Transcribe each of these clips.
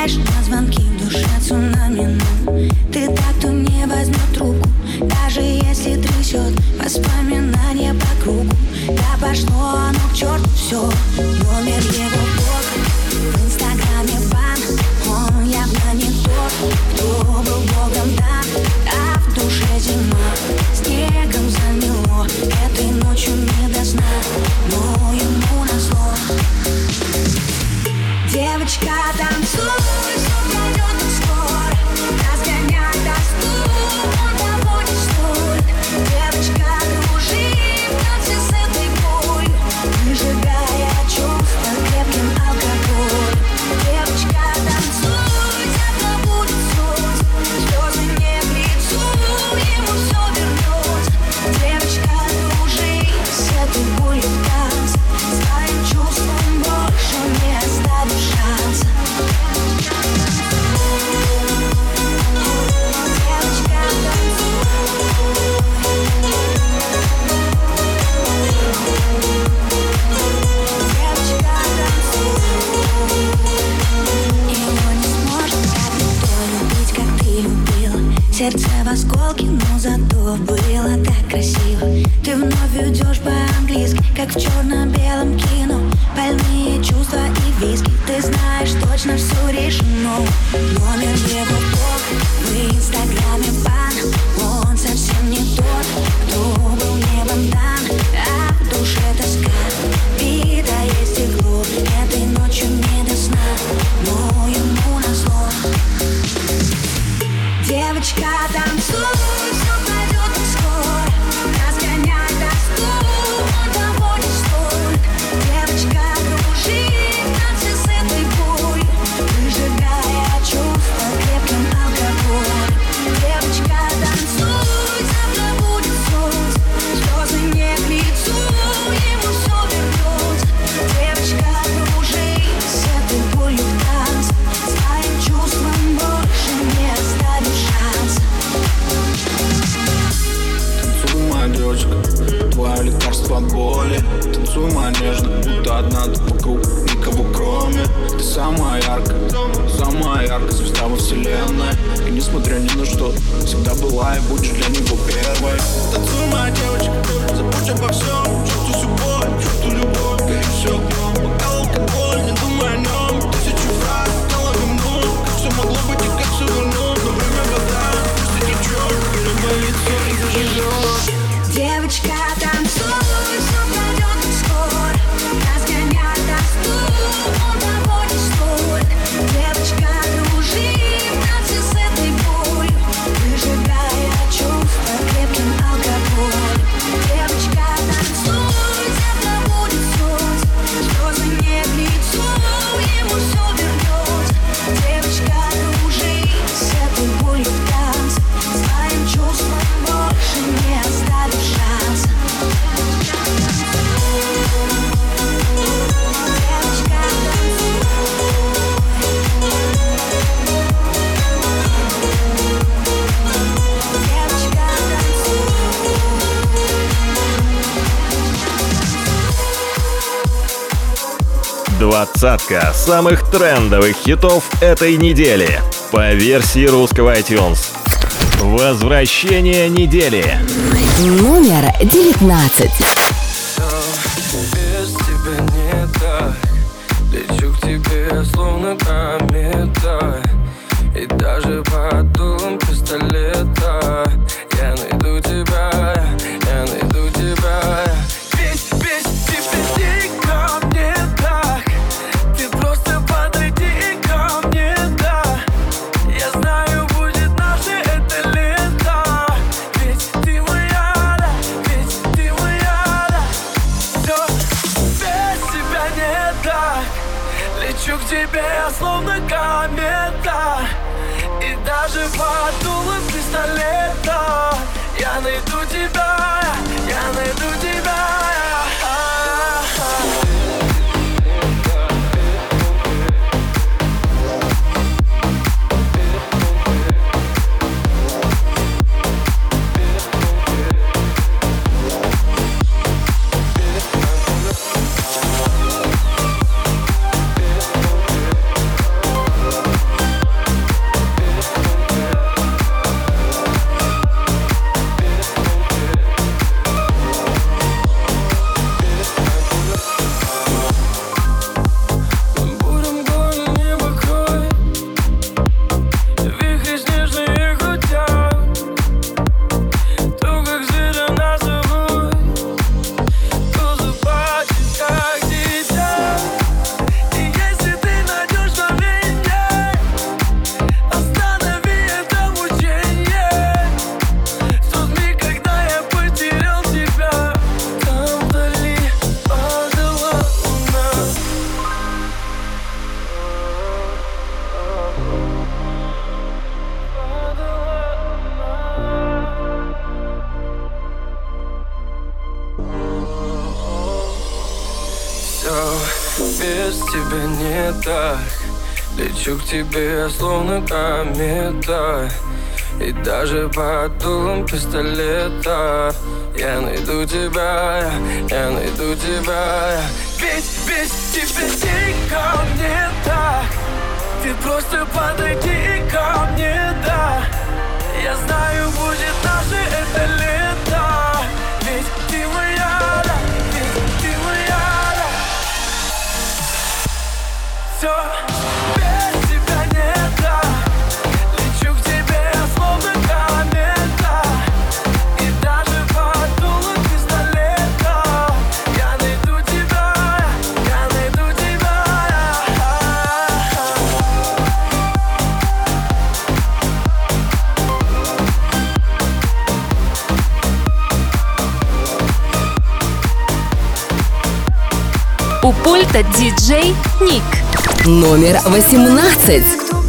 Отвечаешь на звонки в душе цунами ну. Ты так, кто не возьмет трубку Даже если трясет воспоминания по кругу. Да пошло оно к черту все Номер его блог В инстаграме бан Он явно не тот, кто был богом дан А в душе зима Снегом замело Этой ночью не до сна. Но ему Maćka tancuje в осколке, но зато было так красиво. Ты вновь идешь по-английски, как в черно-белом кино. Больные чувства и виски Ты знаешь, точно все решено. Номер его блог в инстаграме бан Он совсем не тот, кто был небом дан. А в душе тоска, битое стекло. Этой ночью не до сна, но ему назло. Девочка, танцуй, Нежная, будто одна ты вокруг Никого кроме Ты. Самая яркая, самая яркая звезда во вселенной. И несмотря ни на что, всегда была и будешь для него первой. Танцуй, моя девочка, забудь обо всем Двадцатка самых трендовых хитов этой недели. По версии русского iTunes. Возвращение недели. Номер девятнадцать. Тебе словно комета. И даже под дулом пистолета. Я найду тебя, я найду тебя. Ведь без тебя ко мне так. Ты просто подойди ко мне, да. Я знаю, будет наше это лето У пульта диджей Ник. Номер восемнадцать.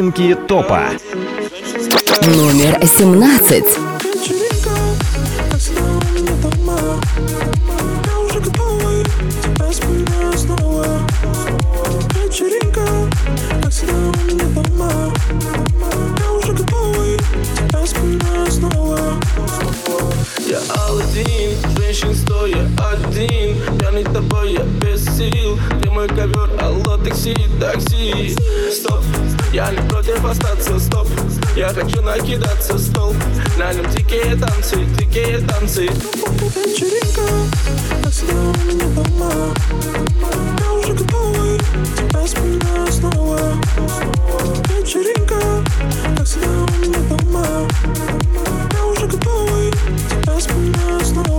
Новинки топа. Номер 17. Я Алладин, женщин стоя один Пьяный тобой, я без сил мой ковер, алло, такси, такси. Стоп, я не против остаться, стоп. Я хочу накидаться, стол На нем дикие танцы, дикие танцы. Вечеринка, у меня дома. Я уже готовый, тебя вспоминаю снова. Вечеринка, у меня дома. Я уже готовый, тебя вспоминаю снова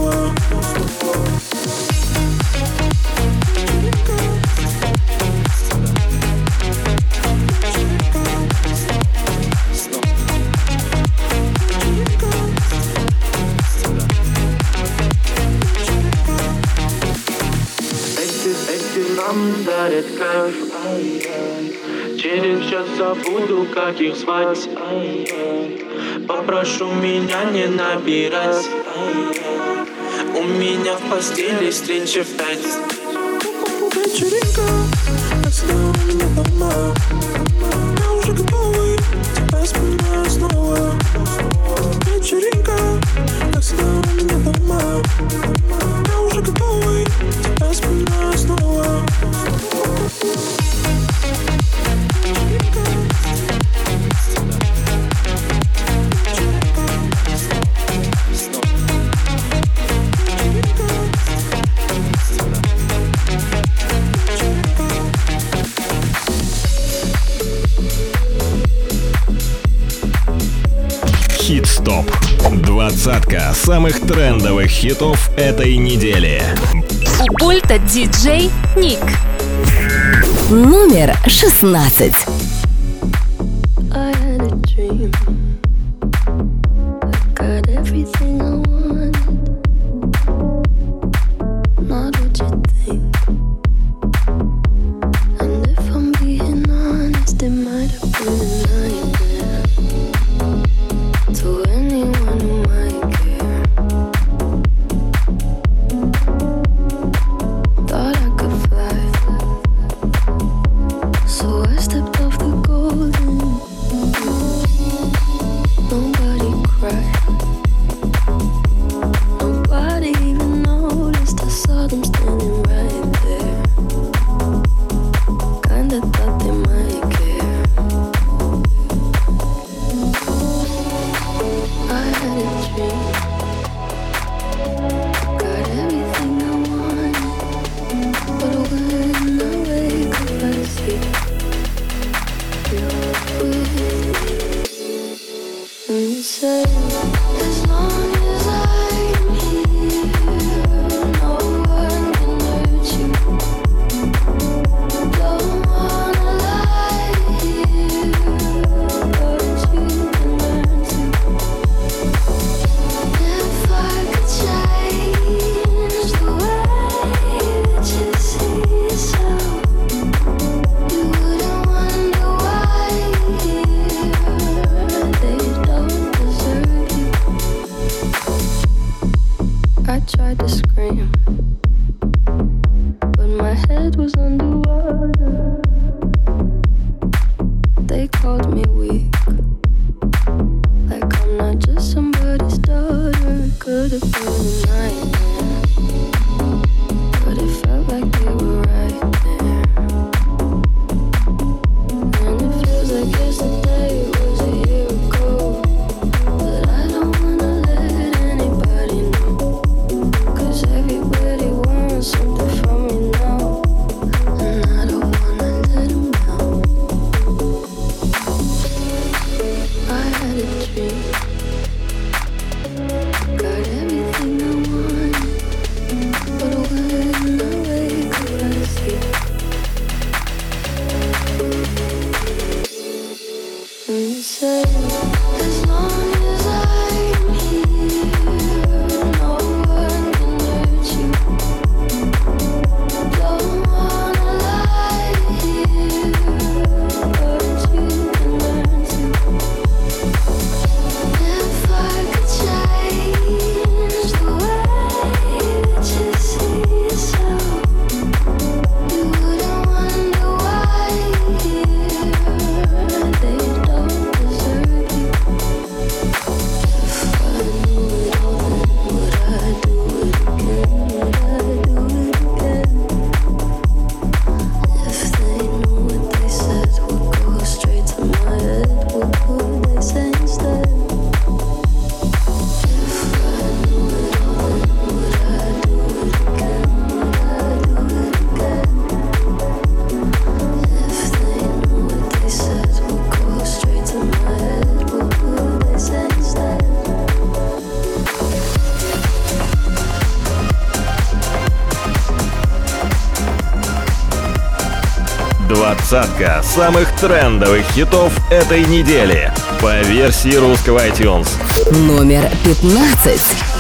забуду, как их звать ай-яй. Попрошу меня не набирать ай-яй. У меня в постели встреча в пять Вечеринка, как всегда у меня дома Я уже готовый, тебя вспоминаю снова Вечеринка, как всегда у меня дома Двадцатка самых трендовых хитов этой недели. У пульта диджей Ник. Номер 16. beautiful. Двадцатка самых трендовых хитов этой недели по версии русского iTunes. Номер пятнадцать.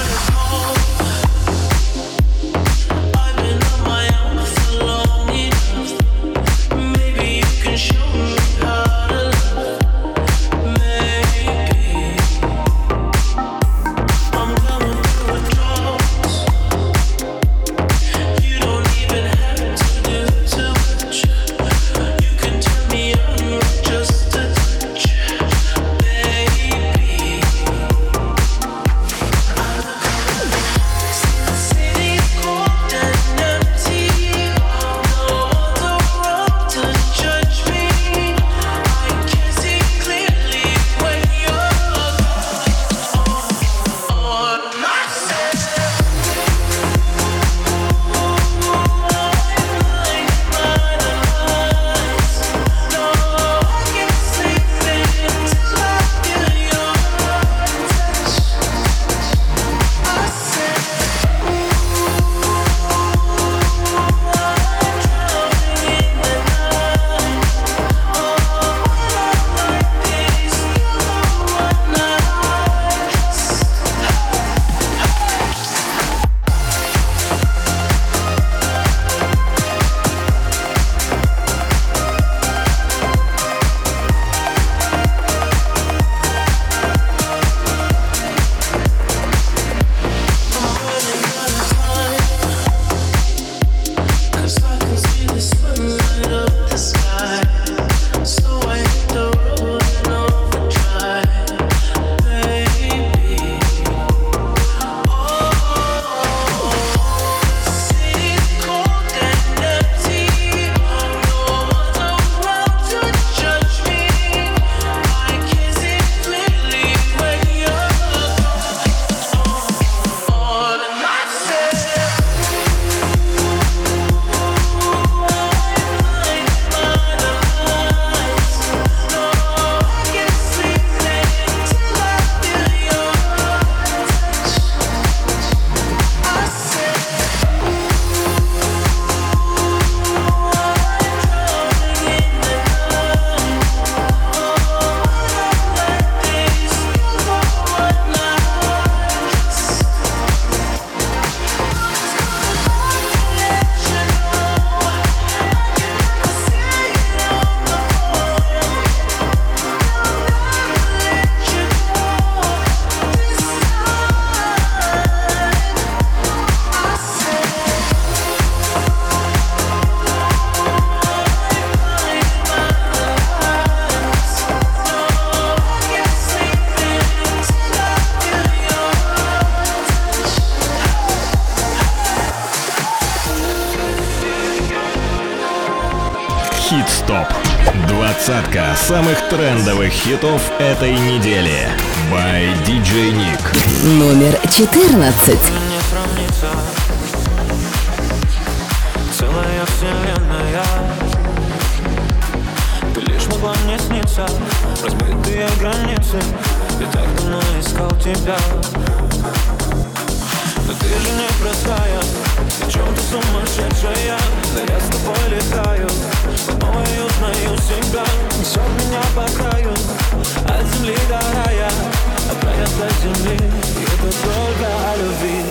трендовых хитов этой недели. By DJ Nick. Номер 14. Целая вселенная Ты лишь могла мне сниться Размытые границы Я так давно искал тебя of it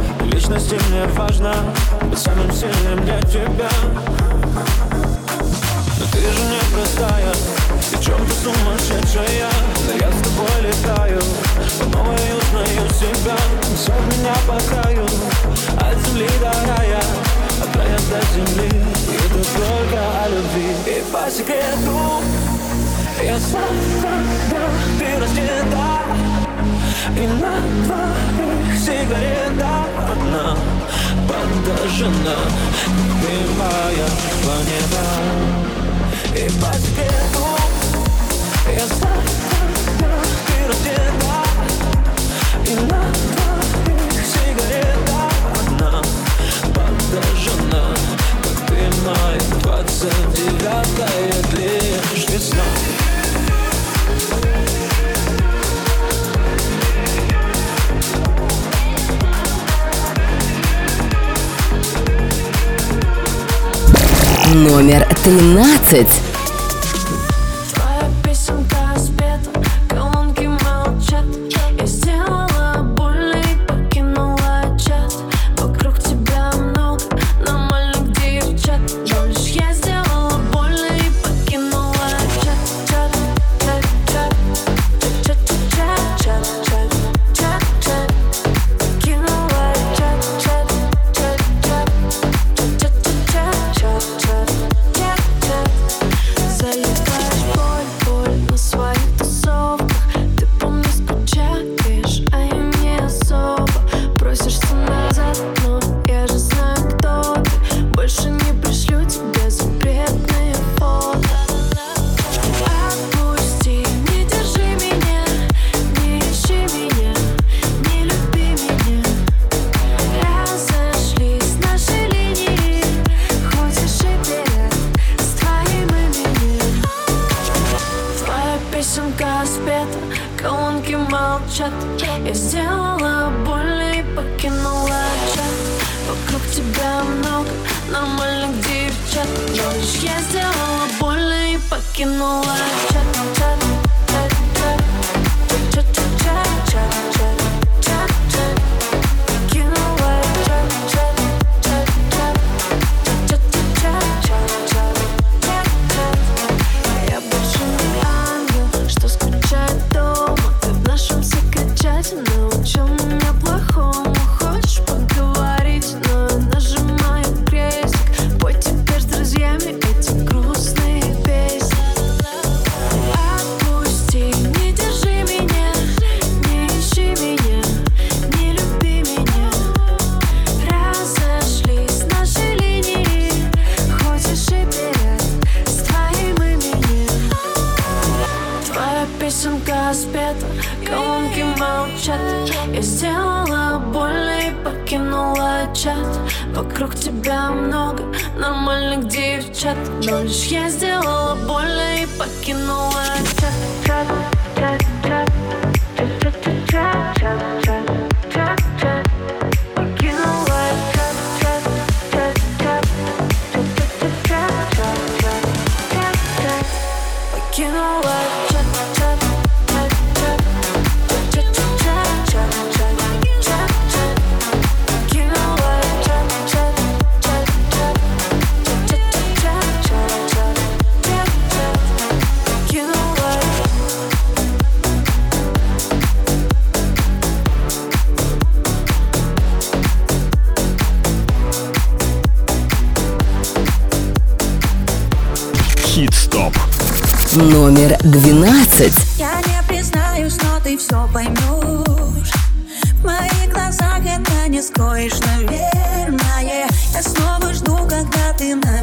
вечности мне важно Быть самым сильным для тебя. Но ты же не простая И чем-то сумасшедшая. Но я с тобой летаю По-новой узнаю себя. Все меня по краю От земли до рая От рая до земли. И это только о любви. И по секрету Я сам, сам, да, ты раздета И на твоем сигарета одна Подожжена, ты моя планета. номер 13.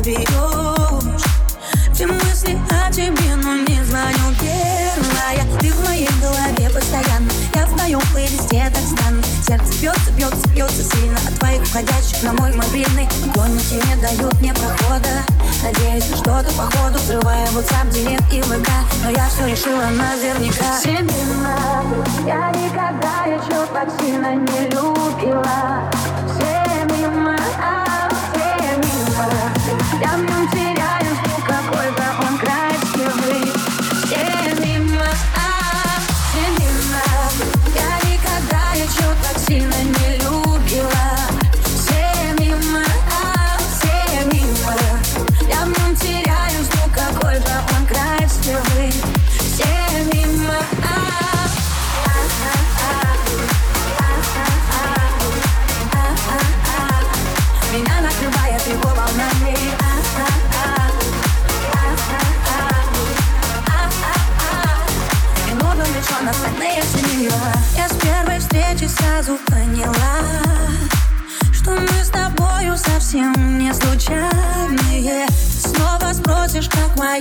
берешь Все мысли о тебе, но не звоню первая. Ты в моей голове постоянно. Я в твоем плейлисте так странно. Сердце бьется, бьется, бьется сильно От твоих входящих на мой мобильный. Гонники не дают мне прохода. Надеюсь, что-то походу Взрываю WhatsApp, директ и ВК Но я все решила наверняка. Тебе я никогда еще так сильно не любила. Все đắm say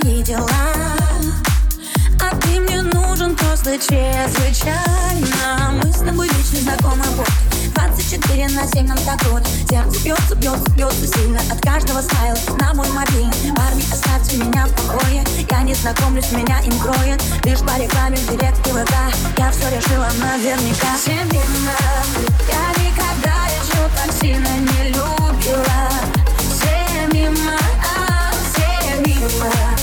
мои дела. А ты мне нужен просто чрезвычайно. Мы с тобой вечно знакомы вот 24 на 7 нам так вот. Сердце бьется, бьется, бьется сильно От каждого смайла на мой мобильный Парни, оставьте меня в покое. Я не знакомлюсь, меня им кроет. Лишь по рекламе в директе ВК. Я все решила наверняка. Семейно Я никогда еще так сильно не любила. Все мимо, а, все мимо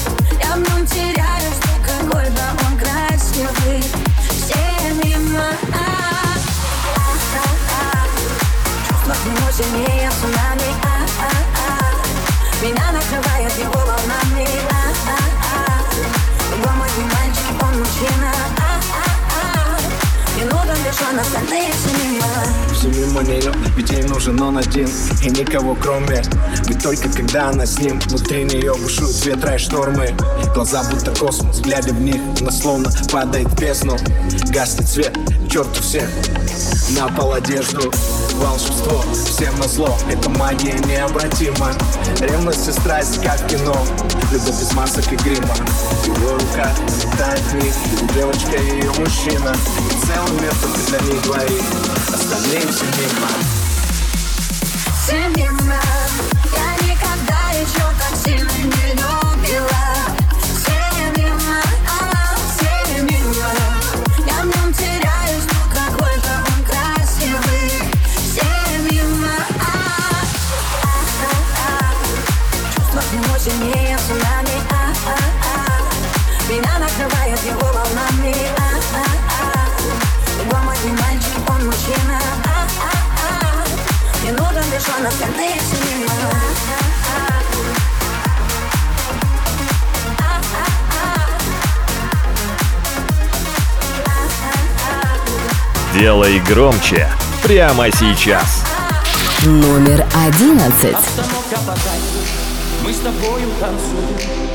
остальные все мимо Все мимо нее, ведь ей нужен он один. И никого кроме Ведь только когда она с ним. Внутри нее бушуют ветра и штормы. Глаза будто космос, глядя в них Она словно падает в бездну. Гаснет свет, черту всех. На пол одежду Волшебство, всем на зло Это магия необратима. Ревность и страсть, как кино. Любовь без масок и грима. Его рука летает в них Девочка и ее мужчина. И целый мир только для них двоих Остальные все мимо. Все мимо. Я никогда еще так сильно не Делай громче прямо сейчас. Номер одиннадцать. Мы с тобою танцуем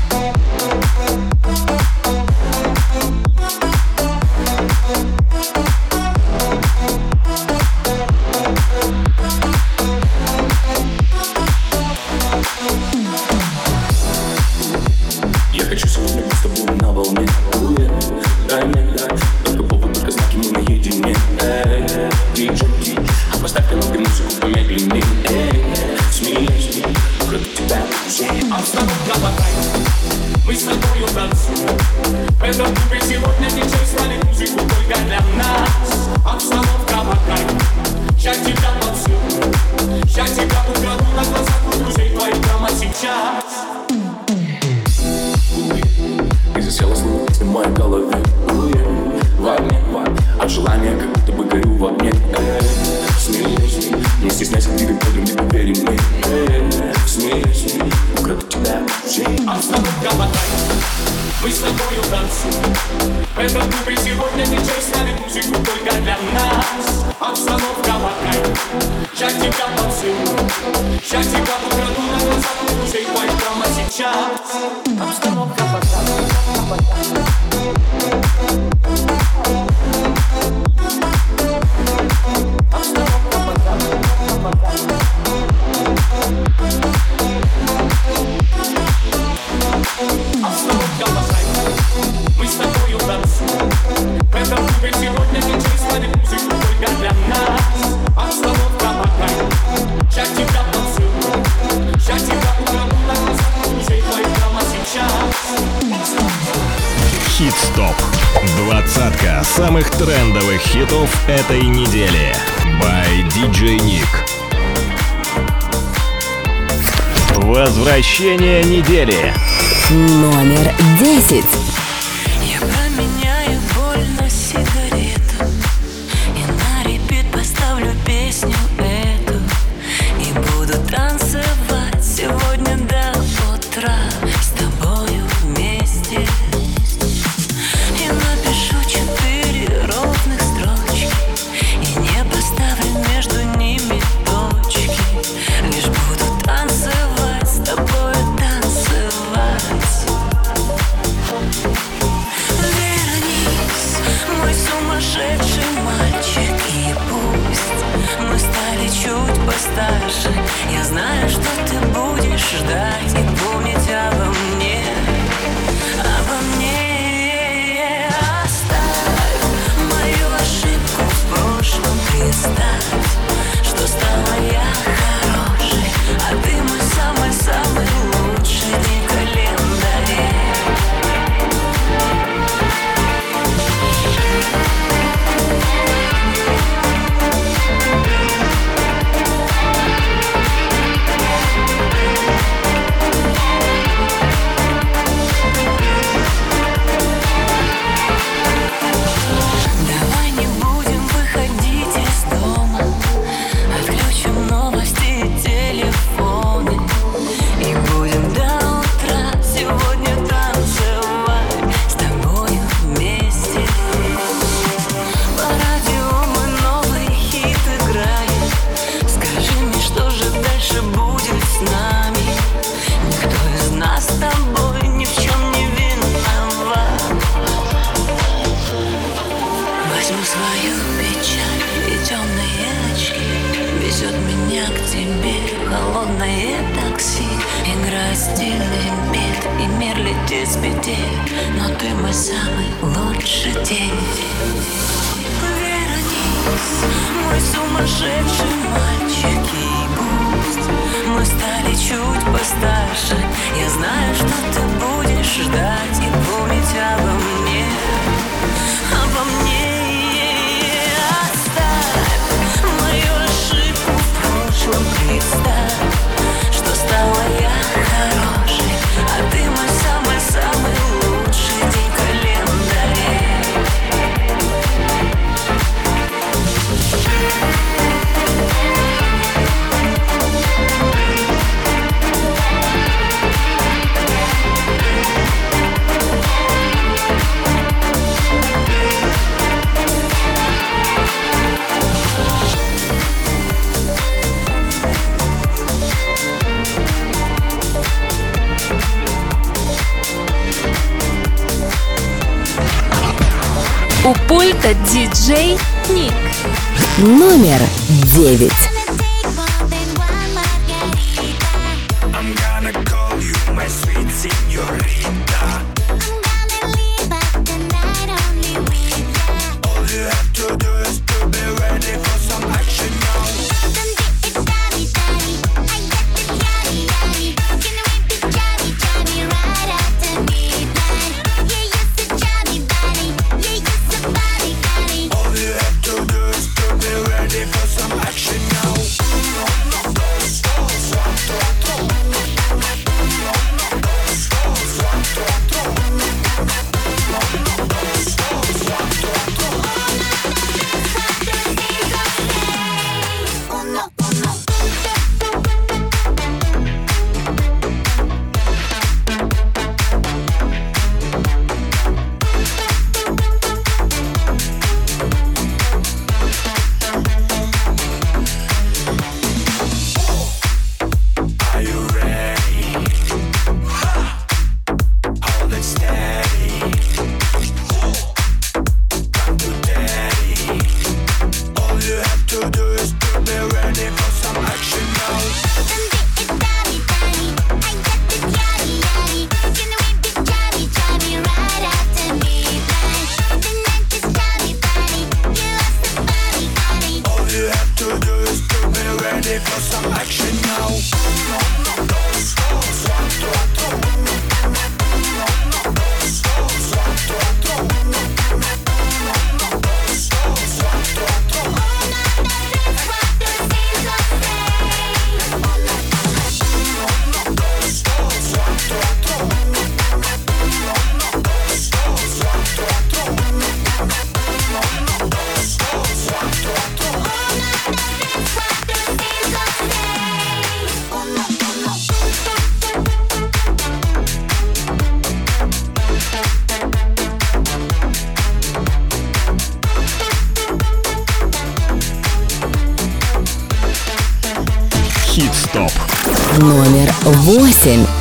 хитов этой недели. By DJ Nick. Возвращение недели. Номер десять. Номер девять. in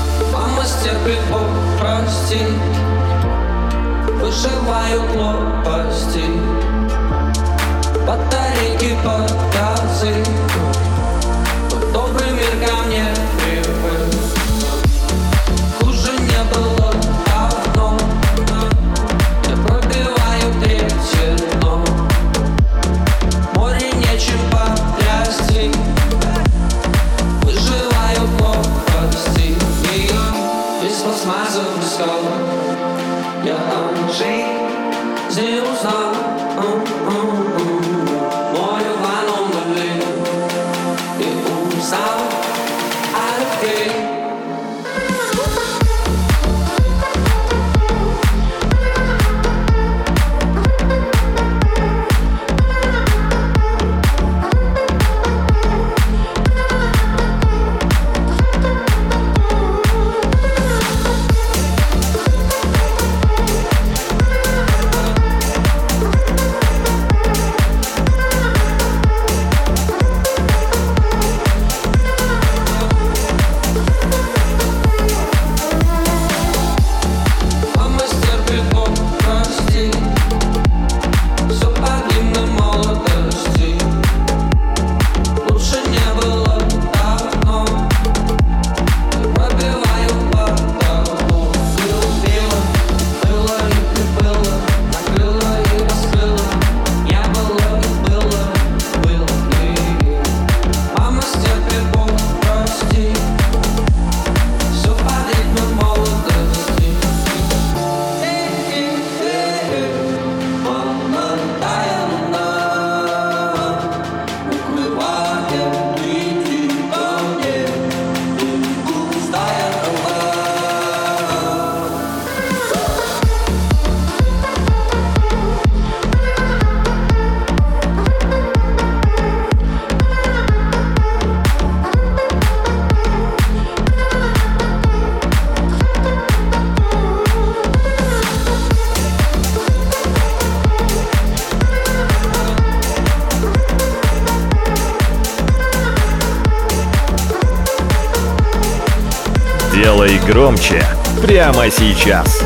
прямо сейчас.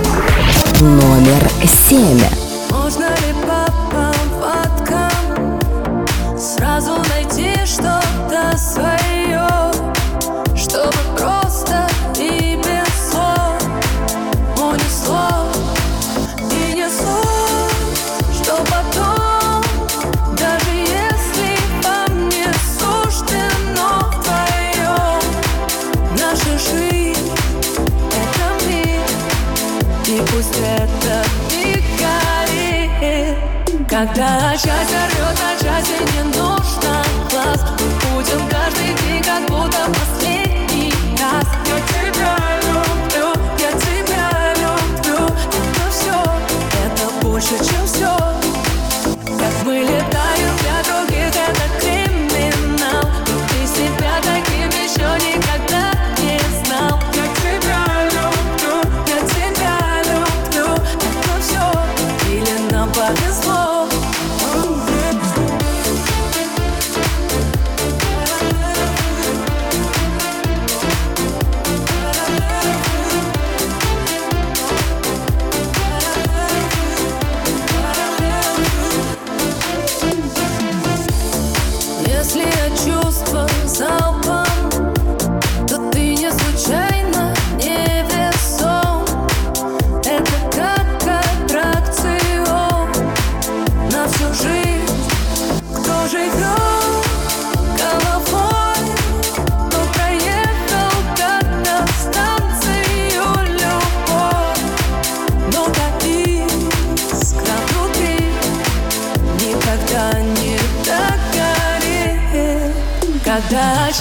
Номер семь.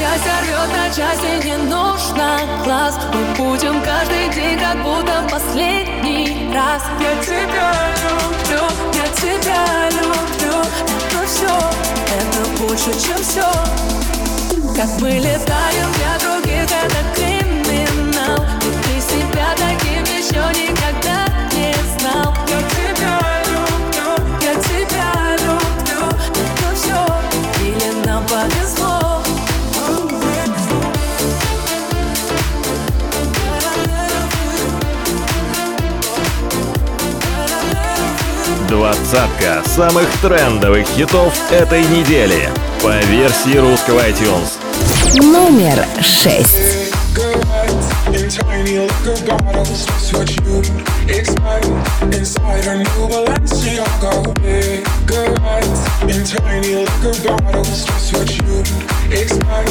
Счастье рвет на части, не нужно глаз. Мы будем каждый день, как будто в последний раз. Я тебя люблю, я тебя люблю. Это все, это больше, чем все Как мы летаем для других, это крик Двадцатка самых трендовых хитов этой недели по версии русского iTunes. Номер шесть. in tiny liquor bottles. Just what you expect inside a new Balenciaga. Cigarettes in tiny liquor bottles. Just what you expect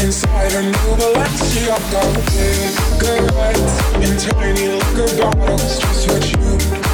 inside a new Balenciaga. Cigarettes in tiny liquor bottles. Just what you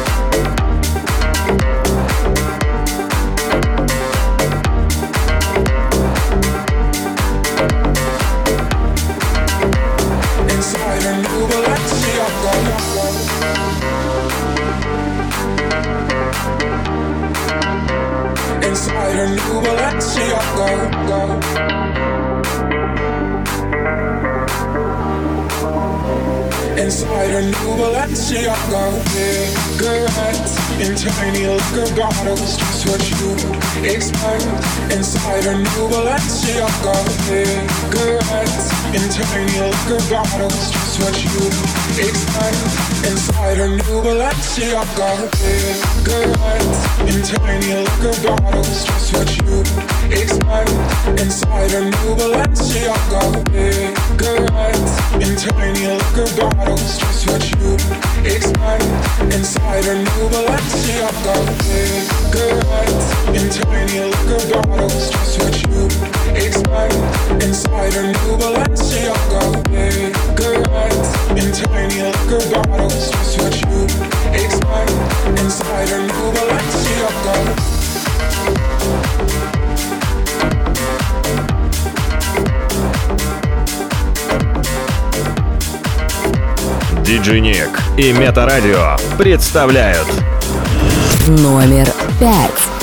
Inside a new Balenciaga. Inside a new Balenciaga Cigarettes in tiny liquor bottles Just what you expect. Inside a new Balenciaga Cigarettes in tiny liquor bottles Just what you Inside a new Balenciaga Cigarettes in tiny liquor bottles Just what you expect Inside a new Balenciaga Cigarettes in tiny liquor bottles Just what you expect Inside a new Balenciaga Cigarettes in tiny liquor bottles Just what you Inside a new Balenciaga tiny liquor bottles Just what you expect Inside a new Balenciaga Диджи Ник и Метарадио представляют Номер пять.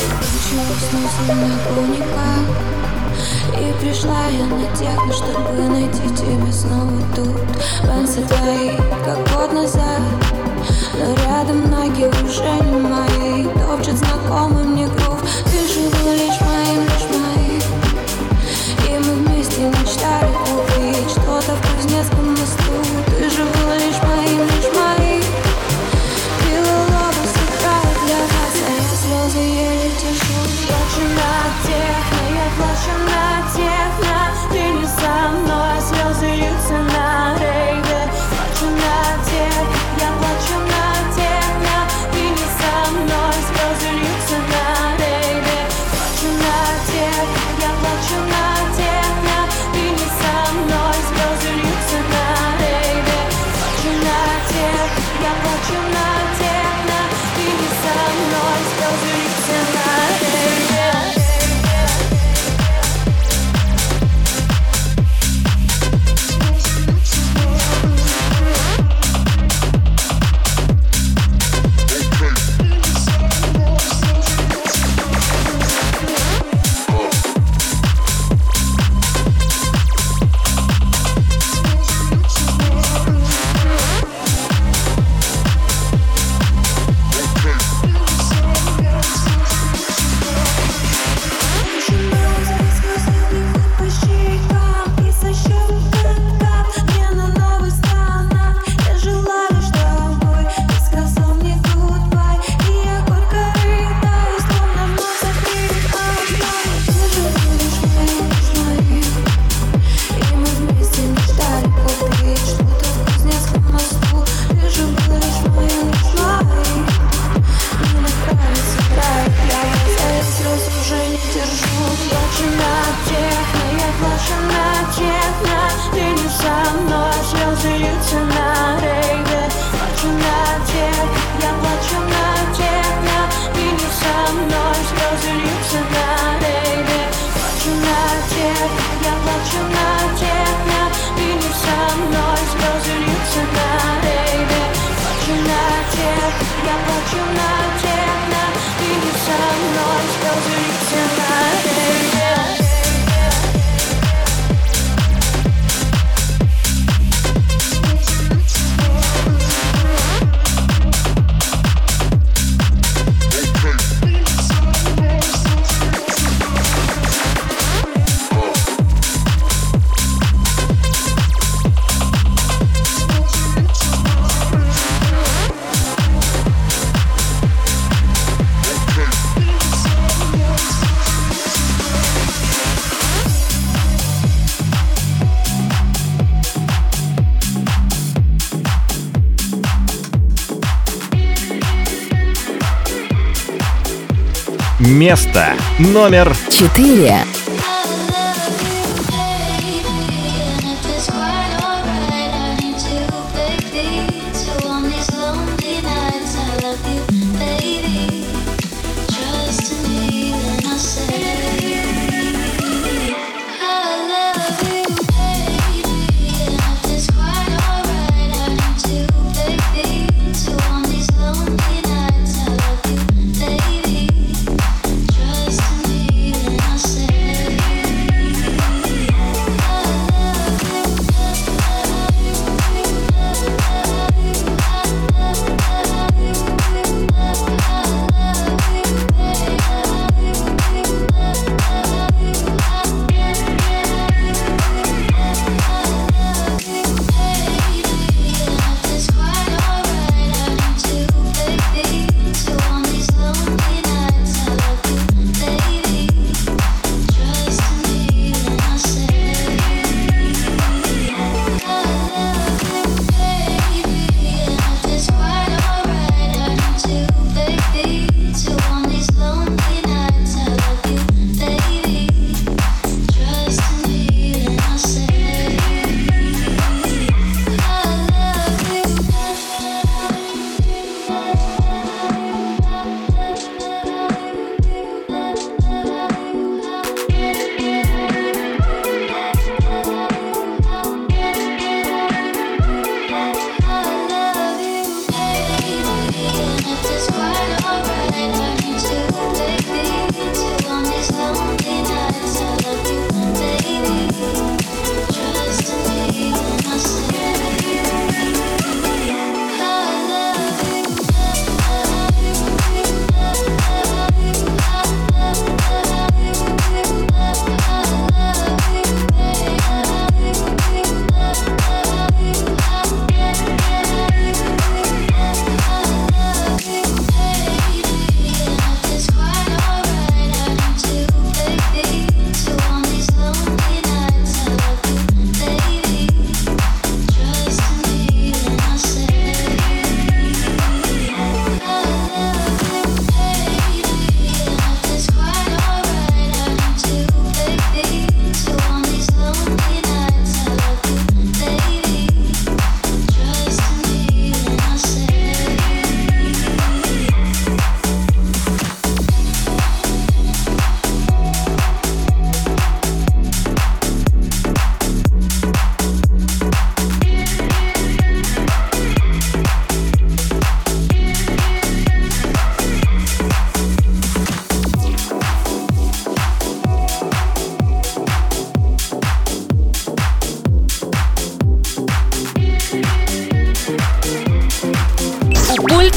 Место номер четыре.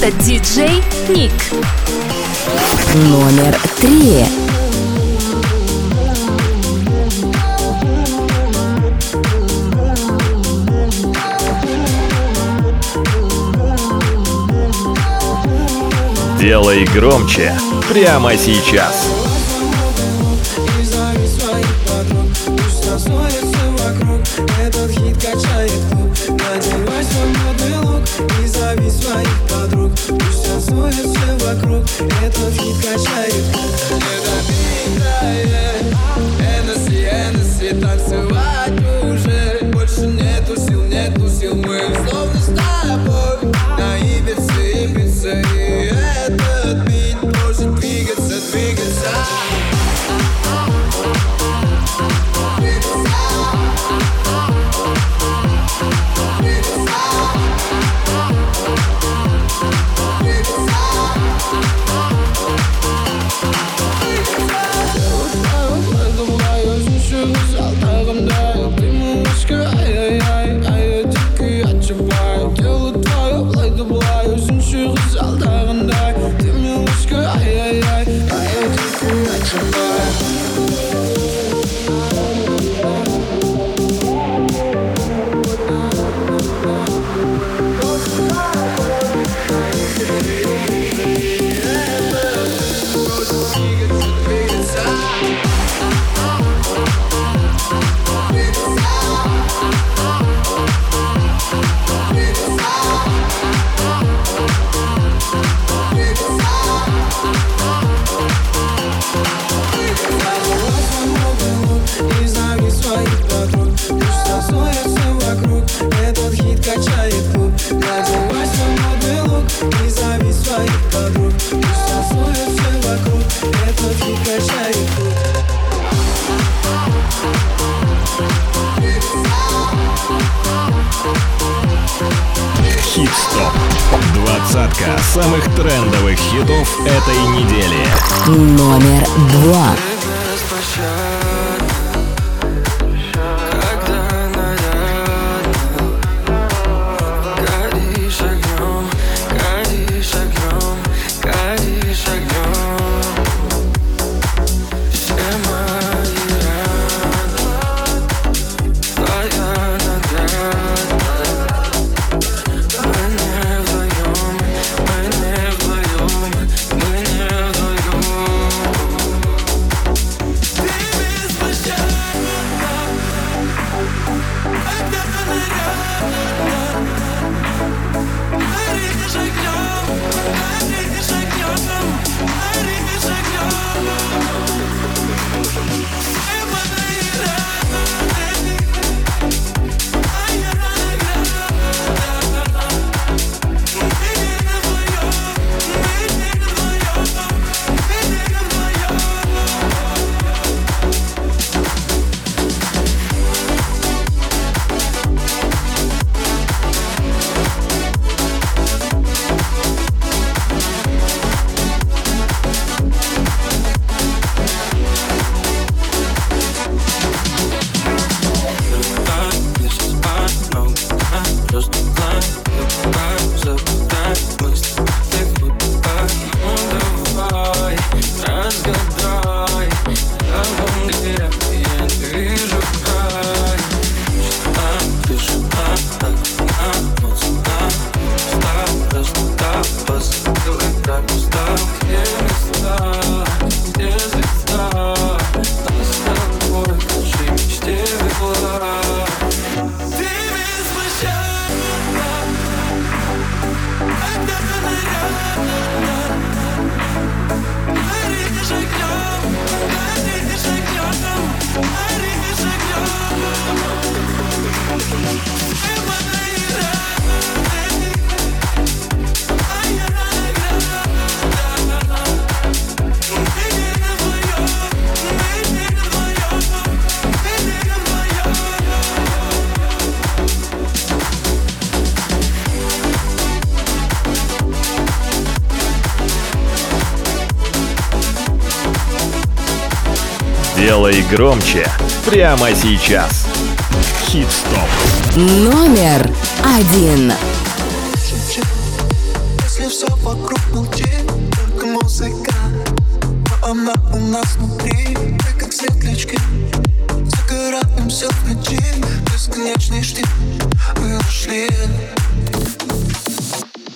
это диджей Ник. Номер три. Делай громче прямо сейчас. Двадцатка самых трендовых хитов этой недели. Номер два. громче прямо сейчас. Хит-стоп. Номер один. Если все вокруг молчит, только музыка, но она у нас внутри, мы как светлячки. Загораемся в ночи, бесконечный штиль, мы ушли.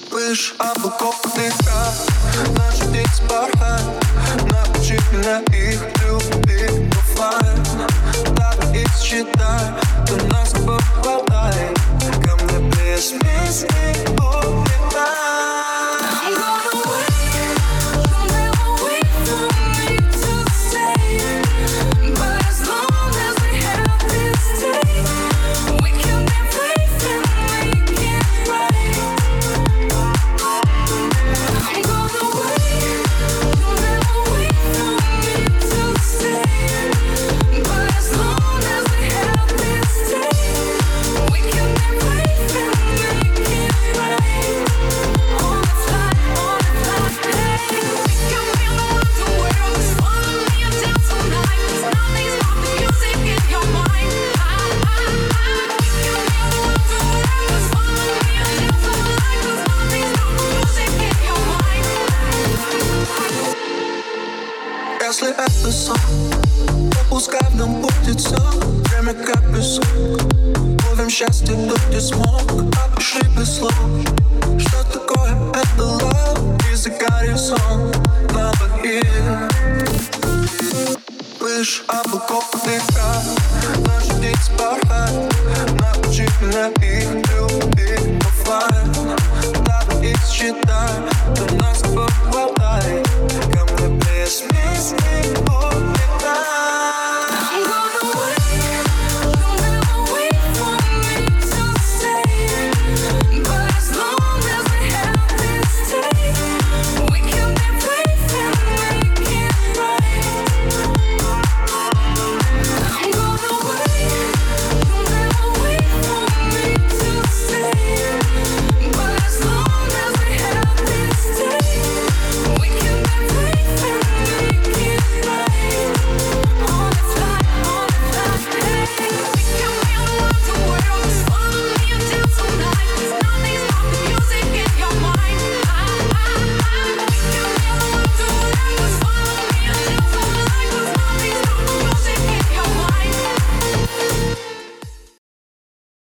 Пыш облаков дыха, наш птиц бархат, научи меня их.